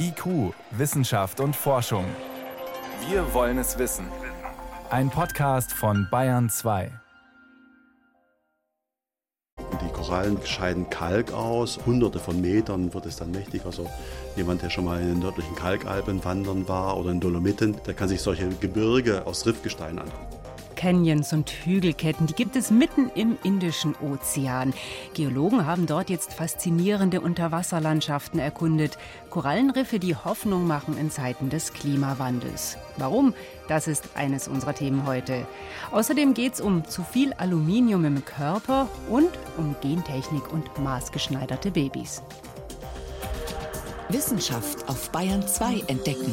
IQ, Wissenschaft und Forschung. Wir wollen es wissen. Ein Podcast von Bayern 2. Die Korallen scheiden Kalk aus. Hunderte von Metern wird es dann mächtig. Also jemand, der schon mal in den nördlichen Kalkalpen wandern war oder in Dolomiten, der kann sich solche Gebirge aus Riffgestein angucken. Canyons und Hügelketten, die gibt es mitten im Indischen Ozean. Geologen haben dort jetzt faszinierende Unterwasserlandschaften erkundet. Korallenriffe, die Hoffnung machen in Zeiten des Klimawandels. Warum? Das ist eines unserer Themen heute. Außerdem geht es um zu viel Aluminium im Körper und um Gentechnik und maßgeschneiderte Babys. Wissenschaft auf Bayern 2 entdecken.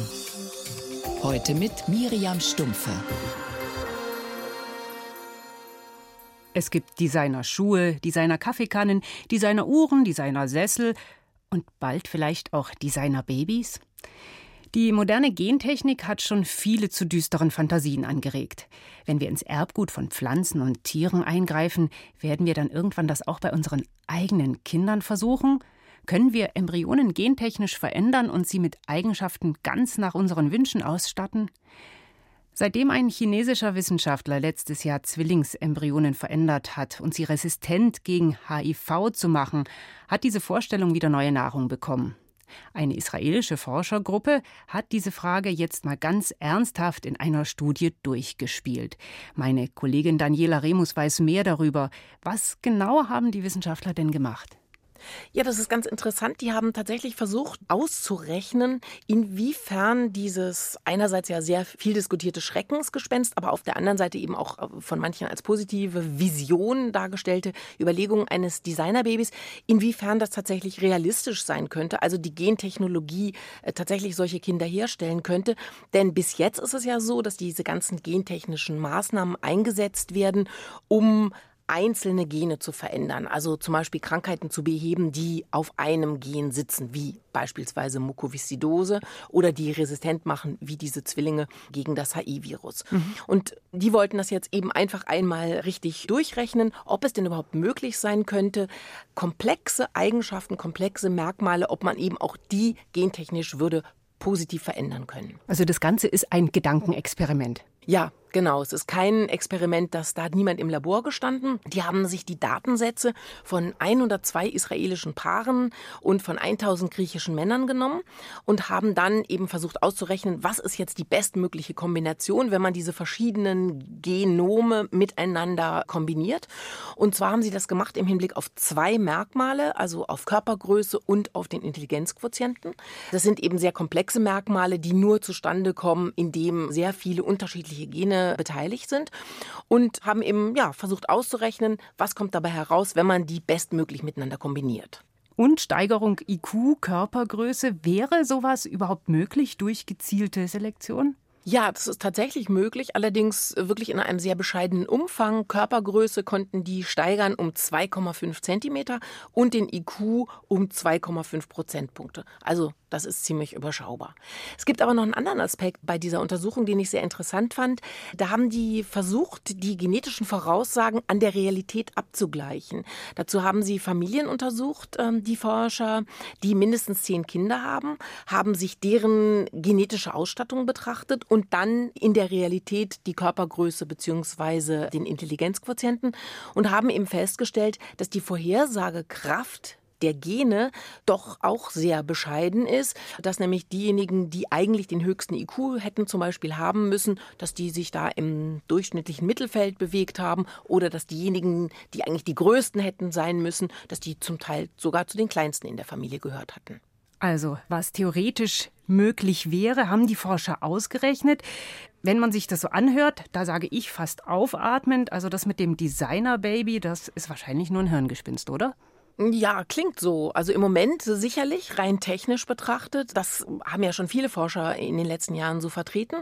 Heute mit Miriam Stumpfe. Es gibt Designer-Schuhe, Designer-Kaffeekannen, Designer-Uhren, Designer-Sessel und bald vielleicht auch Designer-Babys. Die moderne Gentechnik hat schon viele zu düsteren Fantasien angeregt. Wenn wir ins Erbgut von Pflanzen und Tieren eingreifen, werden wir dann irgendwann das auch bei unseren eigenen Kindern versuchen? Können wir Embryonen gentechnisch verändern und sie mit Eigenschaften ganz nach unseren Wünschen ausstatten? Seitdem ein chinesischer Wissenschaftler letztes Jahr Zwillingsembryonen verändert hat und sie resistent gegen HIV zu machen, hat diese Vorstellung wieder neue Nahrung bekommen. Eine israelische Forschergruppe hat diese Frage jetzt mal ganz ernsthaft in einer Studie durchgespielt. Meine Kollegin Daniela Remus weiß mehr darüber. Was genau haben die Wissenschaftler denn gemacht? Ja, das ist ganz interessant. Die haben tatsächlich versucht auszurechnen, inwiefern dieses einerseits ja sehr viel diskutierte Schreckensgespenst, aber auf der anderen Seite eben auch äh, von manchen als positive Vision dargestellte Überlegung eines Designerbabys, inwiefern das tatsächlich realistisch sein könnte, also die Gentechnologie äh, tatsächlich solche Kinder herstellen könnte. Denn bis jetzt ist es ja so, dass diese ganzen gentechnischen Maßnahmen eingesetzt werden, um einzelne Gene zu verändern, also zum Beispiel Krankheiten zu beheben, die auf einem Gen sitzen, wie beispielsweise Mukoviszidose oder die resistent machen, wie diese Zwillinge gegen das HIV-Virus. Mhm. Und die wollten das jetzt eben einfach einmal richtig durchrechnen, ob es denn überhaupt möglich sein könnte, komplexe Eigenschaften, komplexe Merkmale, ob man eben auch die gentechnisch würde positiv verändern können. Also das Ganze ist ein Gedankenexperiment. Ja, Genau, es ist kein Experiment, das da hat niemand im Labor gestanden. Die haben sich die Datensätze von 102 israelischen Paaren und von 1000 griechischen Männern genommen und haben dann eben versucht auszurechnen, was ist jetzt die bestmögliche Kombination, wenn man diese verschiedenen Genome miteinander kombiniert. Und zwar haben sie das gemacht im Hinblick auf zwei Merkmale, also auf Körpergröße und auf den Intelligenzquotienten. Das sind eben sehr komplexe Merkmale, die nur zustande kommen, indem sehr viele unterschiedliche Gene beteiligt sind und haben eben ja, versucht auszurechnen, was kommt dabei heraus, wenn man die bestmöglich miteinander kombiniert. Und Steigerung IQ, Körpergröße, wäre sowas überhaupt möglich durch gezielte Selektion? Ja, das ist tatsächlich möglich, allerdings wirklich in einem sehr bescheidenen Umfang. Körpergröße konnten die steigern um 2,5 Zentimeter und den IQ um 2,5 Prozentpunkte. Also das ist ziemlich überschaubar. Es gibt aber noch einen anderen Aspekt bei dieser Untersuchung, den ich sehr interessant fand. Da haben die versucht, die genetischen Voraussagen an der Realität abzugleichen. Dazu haben sie Familien untersucht, ähm, die Forscher, die mindestens zehn Kinder haben, haben sich deren genetische Ausstattung betrachtet und dann in der Realität die Körpergröße bzw. den Intelligenzquotienten und haben eben festgestellt, dass die Vorhersagekraft der Gene doch auch sehr bescheiden ist, dass nämlich diejenigen, die eigentlich den höchsten IQ hätten zum Beispiel haben müssen, dass die sich da im durchschnittlichen Mittelfeld bewegt haben oder dass diejenigen, die eigentlich die größten hätten sein müssen, dass die zum Teil sogar zu den kleinsten in der Familie gehört hatten. Also, was theoretisch möglich wäre, haben die Forscher ausgerechnet. Wenn man sich das so anhört, da sage ich fast aufatmend, also das mit dem Designer-Baby, das ist wahrscheinlich nur ein Hirngespinst, oder? Ja, klingt so. Also im Moment sicherlich rein technisch betrachtet. Das haben ja schon viele Forscher in den letzten Jahren so vertreten.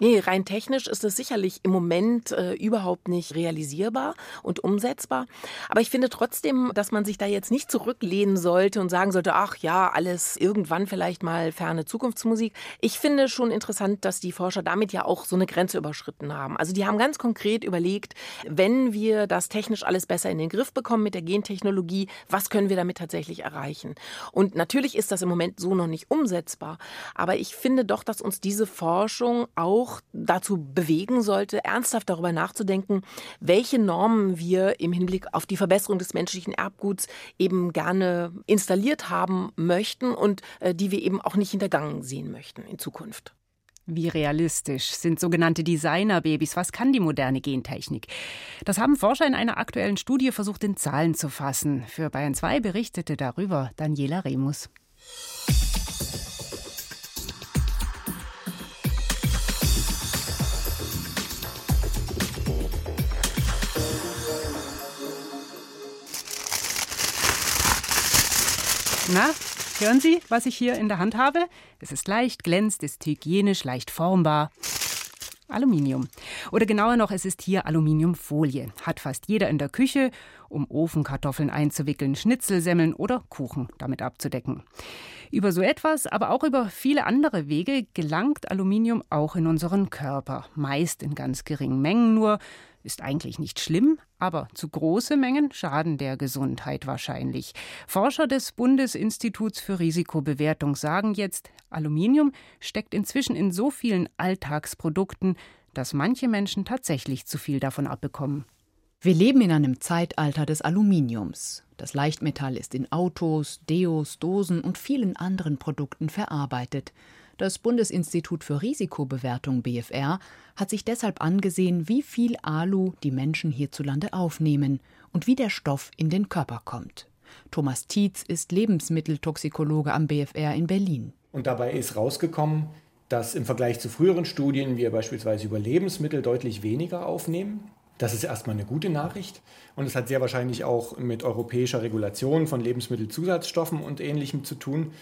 Nee, rein technisch ist es sicherlich im Moment äh, überhaupt nicht realisierbar und umsetzbar. Aber ich finde trotzdem, dass man sich da jetzt nicht zurücklehnen sollte und sagen sollte, ach ja, alles irgendwann vielleicht mal ferne Zukunftsmusik. Ich finde schon interessant, dass die Forscher damit ja auch so eine Grenze überschritten haben. Also die haben ganz konkret überlegt, wenn wir das technisch alles besser in den Griff bekommen mit der Gentechnologie, Was können wir damit tatsächlich erreichen? Und natürlich ist das im Moment so noch nicht umsetzbar. Aber ich finde doch, dass uns diese Forschung auch dazu bewegen sollte, ernsthaft darüber nachzudenken, welche Normen wir im Hinblick auf die Verbesserung des menschlichen Erbguts eben gerne installiert haben möchten und äh, die wir eben auch nicht hintergangen sehen möchten in Zukunft. Wie realistisch sind sogenannte Designerbabys? Was kann die moderne Gentechnik? Das haben Forscher in einer aktuellen Studie versucht in Zahlen zu fassen. Für Bayern 2 berichtete darüber Daniela Remus. Na, Hören Sie, was ich hier in der Hand habe? Es ist leicht, glänzt, ist hygienisch, leicht formbar. Aluminium. Oder genauer noch, es ist hier Aluminiumfolie. Hat fast jeder in der Küche, um Ofenkartoffeln einzuwickeln, Schnitzelsemmeln oder Kuchen damit abzudecken. Über so etwas, aber auch über viele andere Wege gelangt Aluminium auch in unseren Körper. Meist in ganz geringen Mengen nur, ist eigentlich nicht schlimm, aber zu große Mengen schaden der Gesundheit wahrscheinlich. Forscher des Bundesinstituts für Risikobewertung sagen jetzt, Aluminium steckt inzwischen in so vielen Alltagsprodukten, dass manche Menschen tatsächlich zu viel davon abbekommen. Wir leben in einem Zeitalter des Aluminiums. Das Leichtmetall ist in Autos, Deos, Dosen und vielen anderen Produkten verarbeitet. Das Bundesinstitut für Risikobewertung BFR hat sich deshalb angesehen, wie viel Alu die Menschen hierzulande aufnehmen und wie der Stoff in den Körper kommt. Thomas Tietz ist Lebensmitteltoxikologe am BFR in Berlin. Und dabei ist rausgekommen, dass im Vergleich zu früheren Studien wir beispielsweise über Lebensmittel deutlich weniger aufnehmen. Das ist erstmal eine gute Nachricht und es hat sehr wahrscheinlich auch mit europäischer Regulation von Lebensmittelzusatzstoffen und ähnlichem zu tun.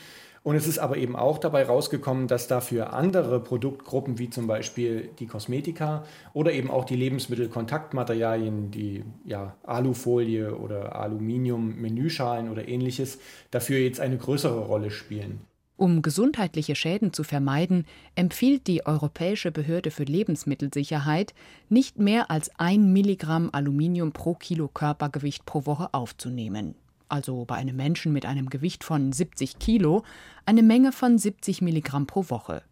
Und es ist aber eben auch dabei rausgekommen, dass dafür andere Produktgruppen wie zum Beispiel die Kosmetika oder eben auch die Lebensmittelkontaktmaterialien, die ja, Alufolie oder Aluminium-Menüschalen oder ähnliches, dafür jetzt eine größere Rolle spielen. Um gesundheitliche Schäden zu vermeiden, empfiehlt die Europäische Behörde für Lebensmittelsicherheit, nicht mehr als ein Milligramm Aluminium pro Kilo Körpergewicht pro Woche aufzunehmen also bei einem Menschen mit einem Gewicht von 70 Kilo, eine Menge von 70 Milligramm pro Woche.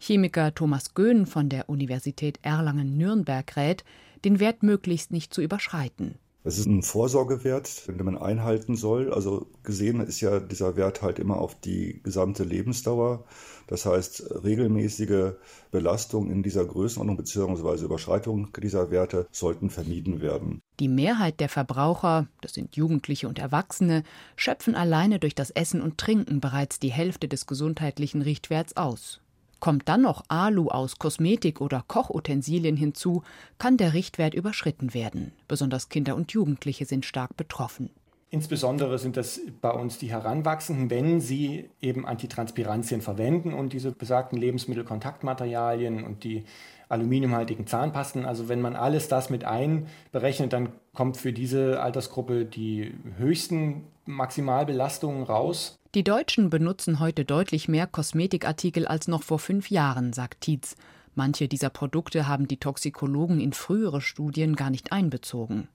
Chemiker Thomas Göhn von der Universität Erlangen-Nürnberg rät, den Wert möglichst nicht zu überschreiten. Es ist ein Vorsorgewert, den man einhalten soll. Also gesehen ist ja dieser Wert halt immer auf die gesamte Lebensdauer. Das heißt, regelmäßige Belastung in dieser Größenordnung bzw. Überschreitung dieser Werte sollten vermieden werden. Die Mehrheit der Verbraucher, das sind Jugendliche und Erwachsene, schöpfen alleine durch das Essen und Trinken bereits die Hälfte des gesundheitlichen Richtwerts aus. Kommt dann noch Alu aus Kosmetik oder Kochutensilien hinzu, kann der Richtwert überschritten werden. Besonders Kinder und Jugendliche sind stark betroffen. Insbesondere sind das bei uns die Heranwachsenden, wenn sie eben Antitranspirantien verwenden und diese besagten Lebensmittelkontaktmaterialien und die aluminiumhaltigen Zahnpasten. Also wenn man alles das mit einberechnet, dann kommt für diese Altersgruppe die höchsten Maximalbelastungen raus. Die Deutschen benutzen heute deutlich mehr Kosmetikartikel als noch vor fünf Jahren, sagt Tietz. Manche dieser Produkte haben die Toxikologen in frühere Studien gar nicht einbezogen.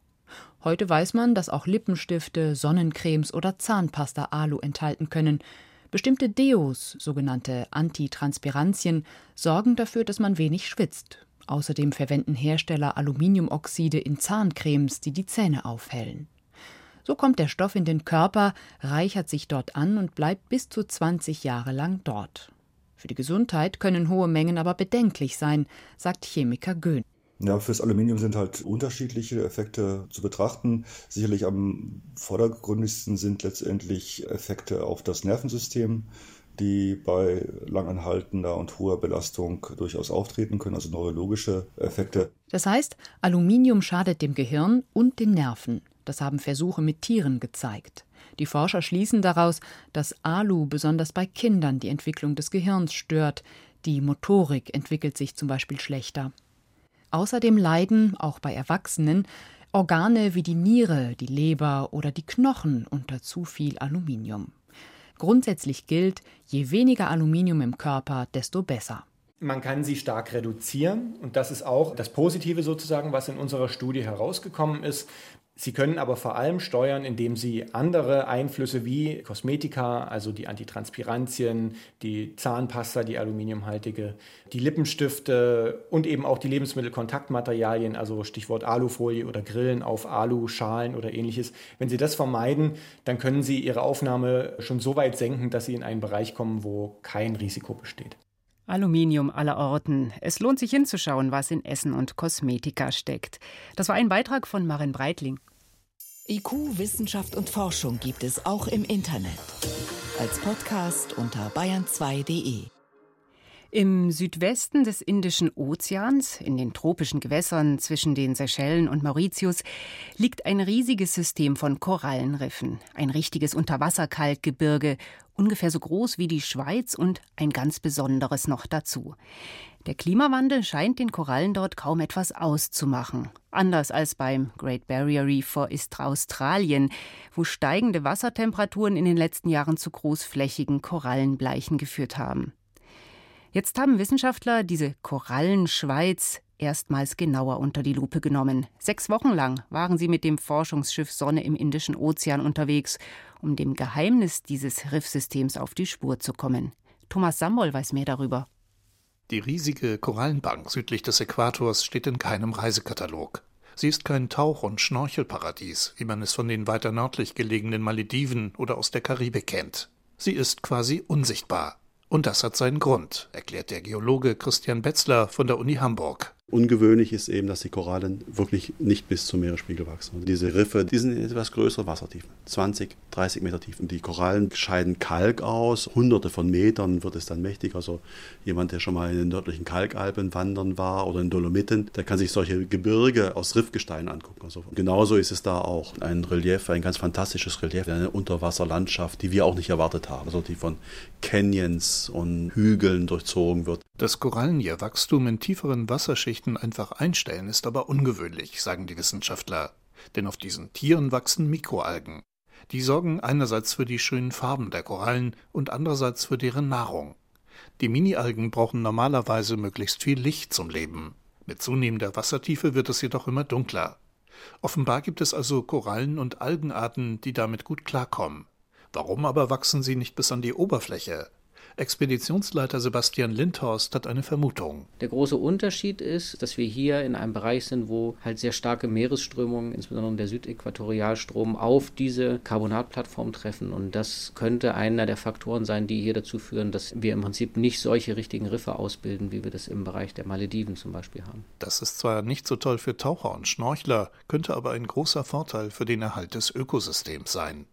Heute weiß man, dass auch Lippenstifte, Sonnencremes oder Zahnpasta Alu enthalten können. Bestimmte Deos, sogenannte Antitranspirantien, sorgen dafür, dass man wenig schwitzt. Außerdem verwenden Hersteller Aluminiumoxide in Zahncremes, die die Zähne aufhellen. So kommt der Stoff in den Körper, reichert sich dort an und bleibt bis zu 20 Jahre lang dort. Für die Gesundheit können hohe Mengen aber bedenklich sein, sagt Chemiker Göhn. Ja, fürs Aluminium sind halt unterschiedliche Effekte zu betrachten. Sicherlich am vordergründigsten sind letztendlich Effekte auf das Nervensystem, die bei langanhaltender und hoher Belastung durchaus auftreten können, also neurologische Effekte. Das heißt, Aluminium schadet dem Gehirn und den Nerven. Das haben Versuche mit Tieren gezeigt. Die Forscher schließen daraus, dass Alu besonders bei Kindern die Entwicklung des Gehirns stört. Die Motorik entwickelt sich zum Beispiel schlechter. Außerdem leiden, auch bei Erwachsenen, Organe wie die Niere, die Leber oder die Knochen unter zu viel Aluminium. Grundsätzlich gilt, je weniger Aluminium im Körper, desto besser. Man kann sie stark reduzieren und das ist auch das Positive sozusagen, was in unserer Studie herausgekommen ist. Sie können aber vor allem steuern, indem Sie andere Einflüsse wie Kosmetika, also die Antitranspirantien, die Zahnpasta, die aluminiumhaltige, die Lippenstifte und eben auch die Lebensmittelkontaktmaterialien, also Stichwort Alufolie oder Grillen auf Aluschalen oder ähnliches. Wenn Sie das vermeiden, dann können Sie Ihre Aufnahme schon so weit senken, dass Sie in einen Bereich kommen, wo kein Risiko besteht. Aluminium aller Orten. Es lohnt sich hinzuschauen, was in Essen und Kosmetika steckt. Das war ein Beitrag von Marin Breitling. IQ, Wissenschaft und Forschung gibt es auch im Internet. Als Podcast unter bayern2.de. Im Südwesten des Indischen Ozeans, in den tropischen Gewässern zwischen den Seychellen und Mauritius, liegt ein riesiges System von Korallenriffen, ein richtiges Unterwasserkalkgebirge, ungefähr so groß wie die Schweiz und ein ganz besonderes noch dazu. Der Klimawandel scheint den Korallen dort kaum etwas auszumachen. Anders als beim Great Barrier Reef vor Australien, wo steigende Wassertemperaturen in den letzten Jahren zu großflächigen Korallenbleichen geführt haben. Jetzt haben Wissenschaftler diese Korallenschweiz erstmals genauer unter die Lupe genommen. Sechs Wochen lang waren sie mit dem Forschungsschiff Sonne im Indischen Ozean unterwegs, um dem Geheimnis dieses Riffsystems auf die Spur zu kommen. Thomas Sambol weiß mehr darüber. Die riesige Korallenbank südlich des Äquators steht in keinem Reisekatalog. Sie ist kein Tauch- und Schnorchelparadies, wie man es von den weiter nördlich gelegenen Malediven oder aus der Karibik kennt. Sie ist quasi unsichtbar. Und das hat seinen Grund, erklärt der Geologe Christian Betzler von der Uni Hamburg. Ungewöhnlich ist eben, dass die Korallen wirklich nicht bis zum Meeresspiegel wachsen. Und diese Riffe, die sind in etwas größere Wassertiefen, 20, 30 Meter tief. Und die Korallen scheiden Kalk aus, hunderte von Metern wird es dann mächtig. Also jemand, der schon mal in den nördlichen Kalkalpen wandern war oder in Dolomiten, der kann sich solche Gebirge aus Riffgestein angucken. Also genauso ist es da auch ein Relief, ein ganz fantastisches Relief, eine Unterwasserlandschaft, die wir auch nicht erwartet haben. Also die von Canyons und Hügeln durchzogen wird. Das Korallenierwachstum in tieferen Wasserschichten einfach einstellen ist aber ungewöhnlich, sagen die Wissenschaftler. Denn auf diesen Tieren wachsen Mikroalgen. Die sorgen einerseits für die schönen Farben der Korallen und andererseits für deren Nahrung. Die Mini-Algen brauchen normalerweise möglichst viel Licht zum Leben. Mit zunehmender Wassertiefe wird es jedoch immer dunkler. Offenbar gibt es also Korallen und Algenarten, die damit gut klarkommen. Warum aber wachsen sie nicht bis an die Oberfläche? Expeditionsleiter Sebastian Lindhorst hat eine Vermutung. Der große Unterschied ist, dass wir hier in einem Bereich sind, wo halt sehr starke Meeresströmungen, insbesondere der Südäquatorialstrom, auf diese Carbonatplattform treffen. Und das könnte einer der Faktoren sein, die hier dazu führen, dass wir im Prinzip nicht solche richtigen Riffe ausbilden, wie wir das im Bereich der Malediven zum Beispiel haben. Das ist zwar nicht so toll für Taucher und Schnorchler, könnte aber ein großer Vorteil für den Erhalt des Ökosystems sein.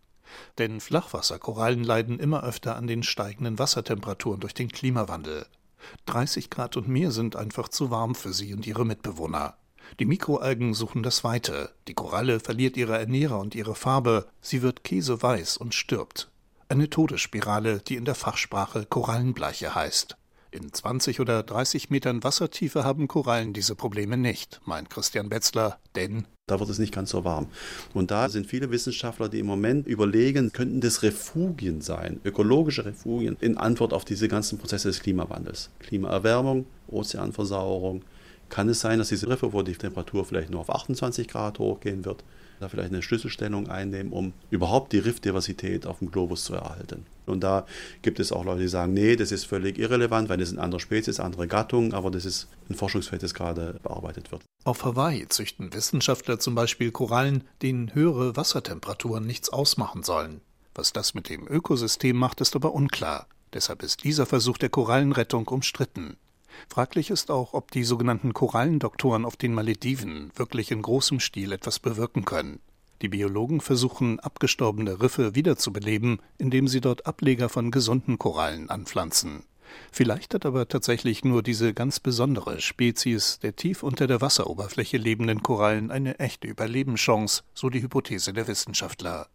Denn Flachwasserkorallen leiden immer öfter an den steigenden Wassertemperaturen durch den Klimawandel. 30 Grad und mehr sind einfach zu warm für sie und ihre Mitbewohner. Die Mikroalgen suchen das Weite. Die Koralle verliert ihre Ernährer und ihre Farbe. Sie wird käseweiß und stirbt. Eine Todesspirale, die in der Fachsprache Korallenbleiche heißt. In 20 oder 30 Metern Wassertiefe haben Korallen diese Probleme nicht, meint Christian Betzler, denn da wird es nicht ganz so warm. Und da sind viele Wissenschaftler, die im Moment überlegen, könnten das Refugien sein, ökologische Refugien, in Antwort auf diese ganzen Prozesse des Klimawandels. Klimaerwärmung, Ozeanversauerung. Kann es sein, dass diese Riffe, wo die Temperatur vielleicht nur auf 28 Grad hochgehen wird, da vielleicht eine Schlüsselstellung einnehmen, um überhaupt die Riffdiversität auf dem Globus zu erhalten. Und da gibt es auch Leute, die sagen, nee, das ist völlig irrelevant, weil das sind andere Spezies, andere Gattungen, aber das ist ein Forschungsfeld, das gerade bearbeitet wird. Auf Hawaii züchten Wissenschaftler zum Beispiel Korallen, denen höhere Wassertemperaturen nichts ausmachen sollen. Was das mit dem Ökosystem macht, ist aber unklar. Deshalb ist dieser Versuch der Korallenrettung umstritten. Fraglich ist auch, ob die sogenannten Korallendoktoren auf den Malediven wirklich in großem Stil etwas bewirken können. Die Biologen versuchen, abgestorbene Riffe wiederzubeleben, indem sie dort Ableger von gesunden Korallen anpflanzen. Vielleicht hat aber tatsächlich nur diese ganz besondere Spezies der tief unter der Wasseroberfläche lebenden Korallen eine echte Überlebenschance, so die Hypothese der Wissenschaftler.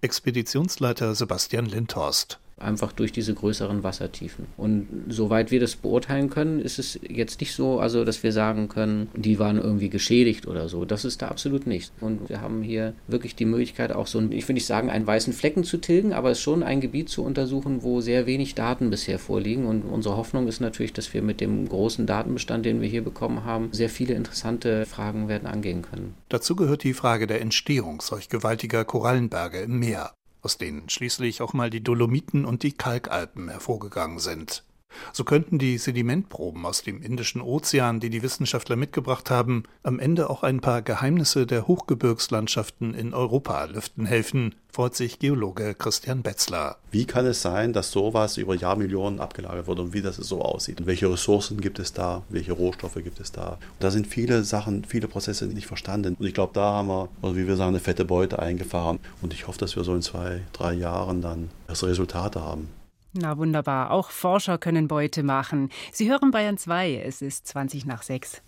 Expeditionsleiter Sebastian Lindhorst. Einfach durch diese größeren Wassertiefen. Und soweit wir das beurteilen können, ist es jetzt nicht so, also dass wir sagen können, die waren irgendwie geschädigt oder so. Das ist da absolut nicht. Und wir haben hier wirklich die Möglichkeit, auch so, ich will nicht sagen, einen weißen Flecken zu tilgen, aber es ist schon ein Gebiet zu untersuchen, wo sehr wenig Daten bisher vorliegen. Und unsere Hoffnung ist natürlich, dass wir mit dem großen Datenbestand, den wir hier bekommen haben, sehr viele interessante Fragen werden angehen können. Dazu gehört die Frage der Entstehung solch gewaltiger Korallenberge im Meer aus denen schließlich auch mal die Dolomiten und die Kalkalpen hervorgegangen sind. So könnten die Sedimentproben aus dem Indischen Ozean, die die Wissenschaftler mitgebracht haben, am Ende auch ein paar Geheimnisse der Hochgebirgslandschaften in Europa lüften helfen, freut sich Geologe Christian Betzler. Wie kann es sein, dass sowas über Jahrmillionen abgelagert wird und wie das so aussieht? Welche Ressourcen gibt es da? Welche Rohstoffe gibt es da? Und da sind viele Sachen, viele Prozesse nicht verstanden. Und ich glaube, da haben wir, oder wie wir sagen, eine fette Beute eingefahren. Und ich hoffe, dass wir so in zwei, drei Jahren dann das Resultate haben. Na wunderbar, auch Forscher können Beute machen. Sie hören Bayern 2, es ist 20 nach 6.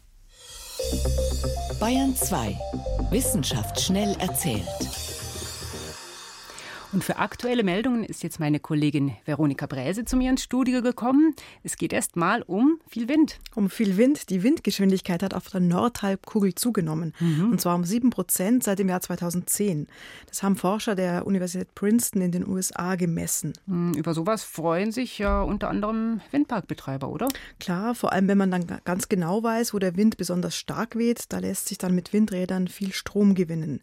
Bayern 2. Wissenschaft schnell erzählt. Und für aktuelle Meldungen ist jetzt meine Kollegin Veronika Bräse zu mir ins Studio gekommen. Es geht erst mal um viel Wind. Um viel Wind. Die Windgeschwindigkeit hat auf der Nordhalbkugel zugenommen. Mhm. Und zwar um sieben Prozent seit dem Jahr 2010. Das haben Forscher der Universität Princeton in den USA gemessen. Hm, über sowas freuen sich ja unter anderem Windparkbetreiber, oder? Klar, vor allem wenn man dann ganz genau weiß, wo der Wind besonders stark weht, da lässt sich dann mit Windrädern viel Strom gewinnen.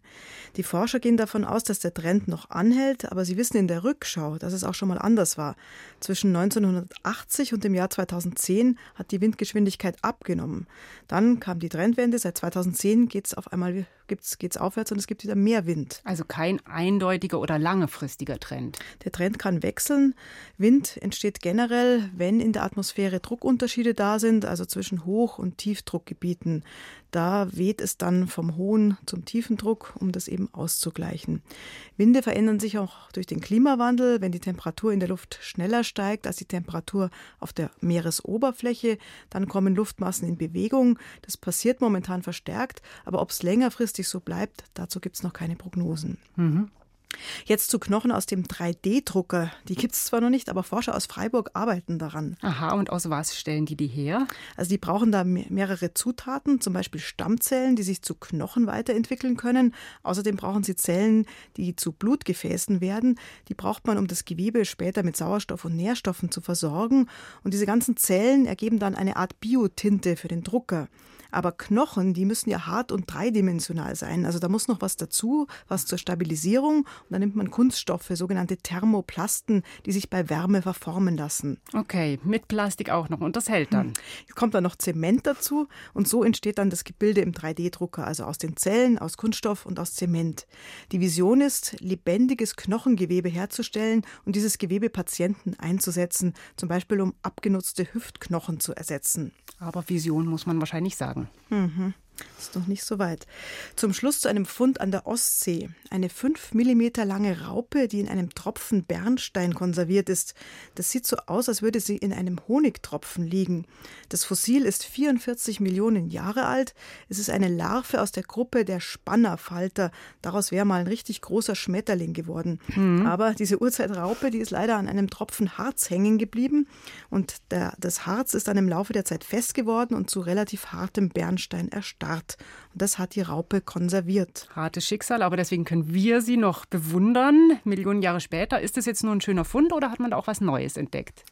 Die Forscher gehen davon aus, dass der Trend noch anhält Welt, aber Sie wissen in der Rückschau, dass es auch schon mal anders war. Zwischen 1980 und dem Jahr 2010 hat die Windgeschwindigkeit abgenommen. Dann kam die Trendwende, seit 2010 geht es auf einmal geht's, geht's aufwärts und es gibt wieder mehr Wind. Also kein eindeutiger oder langfristiger Trend. Der Trend kann wechseln. Wind entsteht generell, wenn in der Atmosphäre Druckunterschiede da sind, also zwischen Hoch- und Tiefdruckgebieten. Da weht es dann vom hohen zum tiefen Druck, um das eben auszugleichen. Winde verändern sich auch durch den Klimawandel. Wenn die Temperatur in der Luft schneller steigt als die Temperatur auf der Meeresoberfläche, dann kommen Luftmassen in Bewegung. Das passiert momentan verstärkt, aber ob es längerfristig so bleibt, dazu gibt es noch keine Prognosen. Mhm. Jetzt zu Knochen aus dem 3D-Drucker. Die gibt es zwar noch nicht, aber Forscher aus Freiburg arbeiten daran. Aha, und aus was stellen die die her? Also die brauchen da mehrere Zutaten, zum Beispiel Stammzellen, die sich zu Knochen weiterentwickeln können. Außerdem brauchen sie Zellen, die zu Blutgefäßen werden. Die braucht man, um das Gewebe später mit Sauerstoff und Nährstoffen zu versorgen. Und diese ganzen Zellen ergeben dann eine Art Biotinte für den Drucker. Aber Knochen, die müssen ja hart und dreidimensional sein. Also da muss noch was dazu, was zur Stabilisierung. Und dann nimmt man Kunststoffe, sogenannte Thermoplasten, die sich bei Wärme verformen lassen. Okay, mit Plastik auch noch. Und das hält dann. Jetzt kommt dann noch Zement dazu. Und so entsteht dann das Gebilde im 3D-Drucker, also aus den Zellen, aus Kunststoff und aus Zement. Die Vision ist, lebendiges Knochengewebe herzustellen und dieses Gewebe Patienten einzusetzen, zum Beispiel um abgenutzte Hüftknochen zu ersetzen. Aber Vision muss man wahrscheinlich sagen. Mhm. Ist noch nicht so weit. Zum Schluss zu einem Fund an der Ostsee. Eine fünf Millimeter lange Raupe, die in einem Tropfen Bernstein konserviert ist. Das sieht so aus, als würde sie in einem Honigtropfen liegen. Das Fossil ist 44 Millionen Jahre alt. Es ist eine Larve aus der Gruppe der Spannerfalter. Daraus wäre mal ein richtig großer Schmetterling geworden. Mhm. Aber diese Urzeitraupe, die ist leider an einem Tropfen Harz hängen geblieben. Und der, das Harz ist dann im Laufe der Zeit fest geworden und zu relativ hartem Bernstein erstarrt erstarrt. Und das hat die Raupe konserviert. Hartes Schicksal, aber deswegen können wir sie noch bewundern. Millionen Jahre später. Ist das jetzt nur ein schöner Fund oder hat man da auch was Neues entdeckt?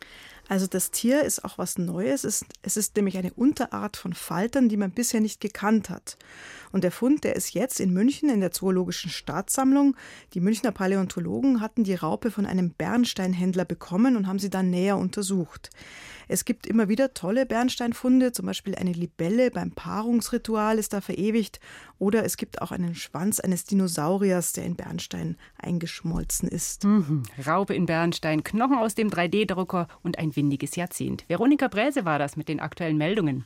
Also das Tier ist auch was Neues. Es, es ist nämlich eine Unterart von Faltern, die man bisher nicht gekannt hat. Und der Fund, der ist jetzt in München in der Zoologischen Staatssammlung. Die Münchner Paläontologen hatten die Raupe von einem Bernsteinhändler bekommen und haben sie dann näher untersucht. Es gibt immer wieder tolle Bernsteinfunde, zum Beispiel eine Libelle beim Paarungsritual ist da verewigt oder es gibt auch einen Schwanz eines Dinosauriers, der in Bernstein eingeschmolzen ist. Mhm. Raupe in Bernstein, Knochen aus dem 3D-Drucker und ein windiges Jahrzehnt. Veronika Bräse war das mit den aktuellen Meldungen.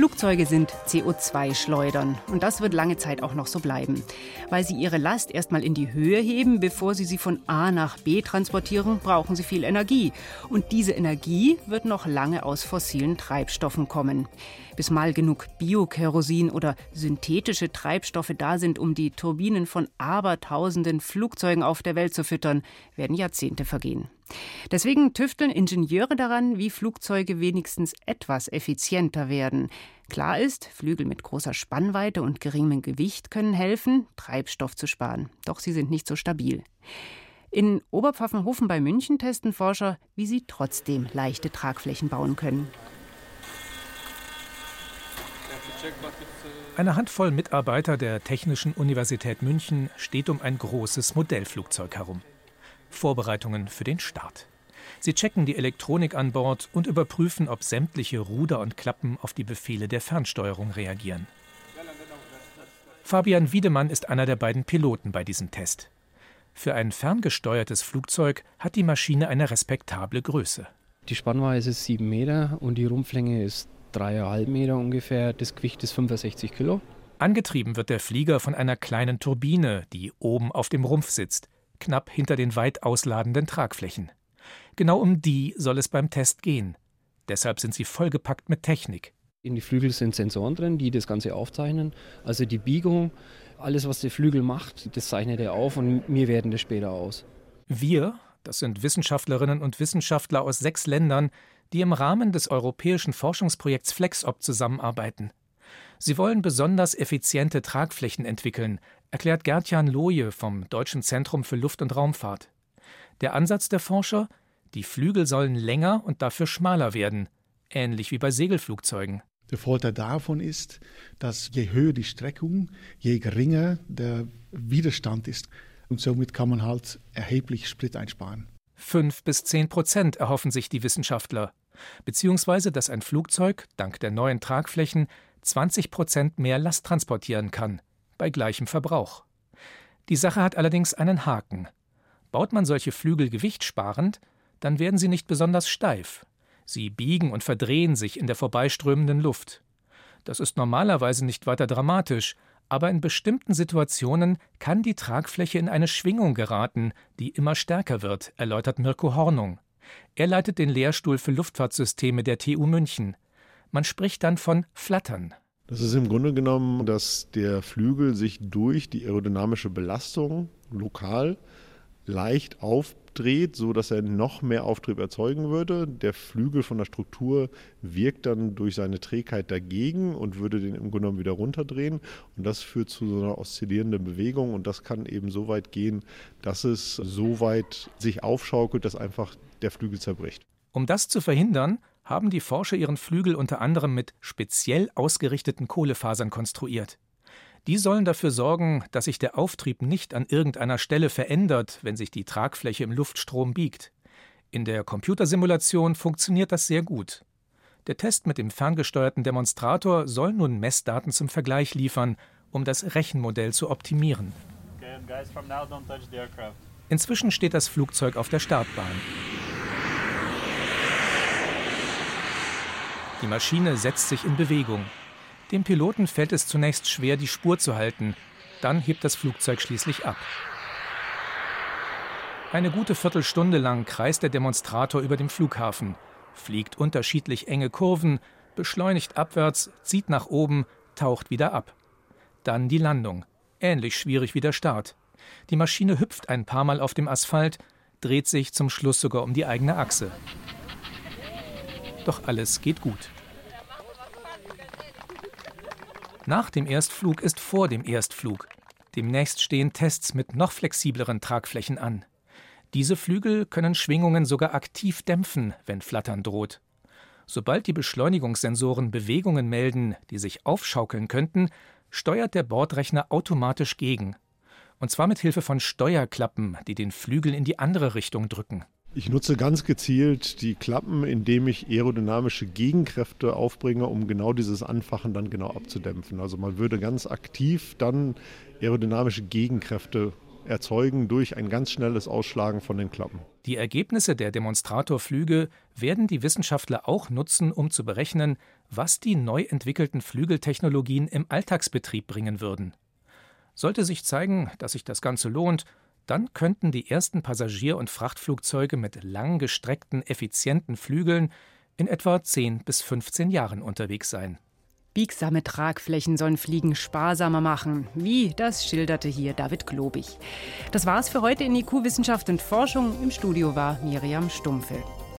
Flugzeuge sind CO2-Schleudern und das wird lange Zeit auch noch so bleiben, weil sie ihre Last erstmal in die Höhe heben, bevor sie sie von A nach B transportieren, brauchen sie viel Energie und diese Energie wird noch lange aus fossilen Treibstoffen kommen. Bis mal genug Biokerosin oder synthetische Treibstoffe da sind, um die Turbinen von abertausenden Flugzeugen auf der Welt zu füttern, werden Jahrzehnte vergehen. Deswegen tüfteln Ingenieure daran, wie Flugzeuge wenigstens etwas effizienter werden. Klar ist, Flügel mit großer Spannweite und geringem Gewicht können helfen, Treibstoff zu sparen. Doch sie sind nicht so stabil. In Oberpfaffenhofen bei München testen Forscher, wie sie trotzdem leichte Tragflächen bauen können. Eine Handvoll Mitarbeiter der Technischen Universität München steht um ein großes Modellflugzeug herum. Vorbereitungen für den Start. Sie checken die Elektronik an Bord und überprüfen, ob sämtliche Ruder und Klappen auf die Befehle der Fernsteuerung reagieren. Fabian Wiedemann ist einer der beiden Piloten bei diesem Test. Für ein ferngesteuertes Flugzeug hat die Maschine eine respektable Größe. Die Spannweite ist 7 Meter und die Rumpflänge ist 3,5 Meter ungefähr. Das Gewicht ist 65 Kilo. Angetrieben wird der Flieger von einer kleinen Turbine, die oben auf dem Rumpf sitzt knapp hinter den weit ausladenden Tragflächen. Genau um die soll es beim Test gehen. Deshalb sind sie vollgepackt mit Technik. In die Flügel sind Sensoren drin, die das Ganze aufzeichnen. Also die Biegung, alles, was der Flügel macht, das zeichnet er auf und wir werten das später aus. Wir, das sind Wissenschaftlerinnen und Wissenschaftler aus sechs Ländern, die im Rahmen des europäischen Forschungsprojekts FlexOp zusammenarbeiten. Sie wollen besonders effiziente Tragflächen entwickeln, erklärt Gertjan Loje vom Deutschen Zentrum für Luft- und Raumfahrt. Der Ansatz der Forscher? Die Flügel sollen länger und dafür schmaler werden, ähnlich wie bei Segelflugzeugen. Der Vorteil davon ist, dass je höher die Streckung, je geringer der Widerstand ist. Und somit kann man halt erheblich Sprit einsparen. Fünf bis zehn Prozent erhoffen sich die Wissenschaftler. Beziehungsweise, dass ein Flugzeug, dank der neuen Tragflächen, 20 Prozent mehr Last transportieren kann bei gleichem Verbrauch. Die Sache hat allerdings einen Haken. Baut man solche Flügel gewichtsparend, dann werden sie nicht besonders steif. Sie biegen und verdrehen sich in der vorbeiströmenden Luft. Das ist normalerweise nicht weiter dramatisch, aber in bestimmten Situationen kann die Tragfläche in eine Schwingung geraten, die immer stärker wird, erläutert Mirko Hornung. Er leitet den Lehrstuhl für Luftfahrtsysteme der TU München. Man spricht dann von Flattern. Das ist im Grunde genommen, dass der Flügel sich durch die aerodynamische Belastung lokal leicht aufdreht, so dass er noch mehr Auftrieb erzeugen würde. Der Flügel von der Struktur wirkt dann durch seine Trägheit dagegen und würde den im Grunde genommen wieder runterdrehen. Und das führt zu so einer oszillierenden Bewegung und das kann eben so weit gehen, dass es so weit sich aufschaukelt, dass einfach der Flügel zerbricht. Um das zu verhindern, haben die Forscher ihren Flügel unter anderem mit speziell ausgerichteten Kohlefasern konstruiert. Die sollen dafür sorgen, dass sich der Auftrieb nicht an irgendeiner Stelle verändert, wenn sich die Tragfläche im Luftstrom biegt. In der Computersimulation funktioniert das sehr gut. Der Test mit dem ferngesteuerten Demonstrator soll nun Messdaten zum Vergleich liefern, um das Rechenmodell zu optimieren. Inzwischen steht das Flugzeug auf der Startbahn. Die Maschine setzt sich in Bewegung. Dem Piloten fällt es zunächst schwer, die Spur zu halten. Dann hebt das Flugzeug schließlich ab. Eine gute Viertelstunde lang kreist der Demonstrator über dem Flughafen, fliegt unterschiedlich enge Kurven, beschleunigt abwärts, zieht nach oben, taucht wieder ab. Dann die Landung. Ähnlich schwierig wie der Start. Die Maschine hüpft ein paar Mal auf dem Asphalt, dreht sich zum Schluss sogar um die eigene Achse. Doch alles geht gut. Nach dem Erstflug ist vor dem Erstflug. Demnächst stehen Tests mit noch flexibleren Tragflächen an. Diese Flügel können Schwingungen sogar aktiv dämpfen, wenn Flattern droht. Sobald die Beschleunigungssensoren Bewegungen melden, die sich aufschaukeln könnten, steuert der Bordrechner automatisch gegen. Und zwar mit Hilfe von Steuerklappen, die den Flügel in die andere Richtung drücken. Ich nutze ganz gezielt die Klappen, indem ich aerodynamische Gegenkräfte aufbringe, um genau dieses Anfachen dann genau abzudämpfen. Also man würde ganz aktiv dann aerodynamische Gegenkräfte erzeugen durch ein ganz schnelles Ausschlagen von den Klappen. Die Ergebnisse der Demonstratorflüge werden die Wissenschaftler auch nutzen, um zu berechnen, was die neu entwickelten Flügeltechnologien im Alltagsbetrieb bringen würden. Sollte sich zeigen, dass sich das Ganze lohnt, dann könnten die ersten Passagier- und Frachtflugzeuge mit langgestreckten, effizienten Flügeln in etwa 10 bis 15 Jahren unterwegs sein. Biegsame Tragflächen sollen Fliegen sparsamer machen. Wie, das schilderte hier David Globig. Das war's für heute in IQ Wissenschaft und Forschung. Im Studio war Miriam Stumpfe.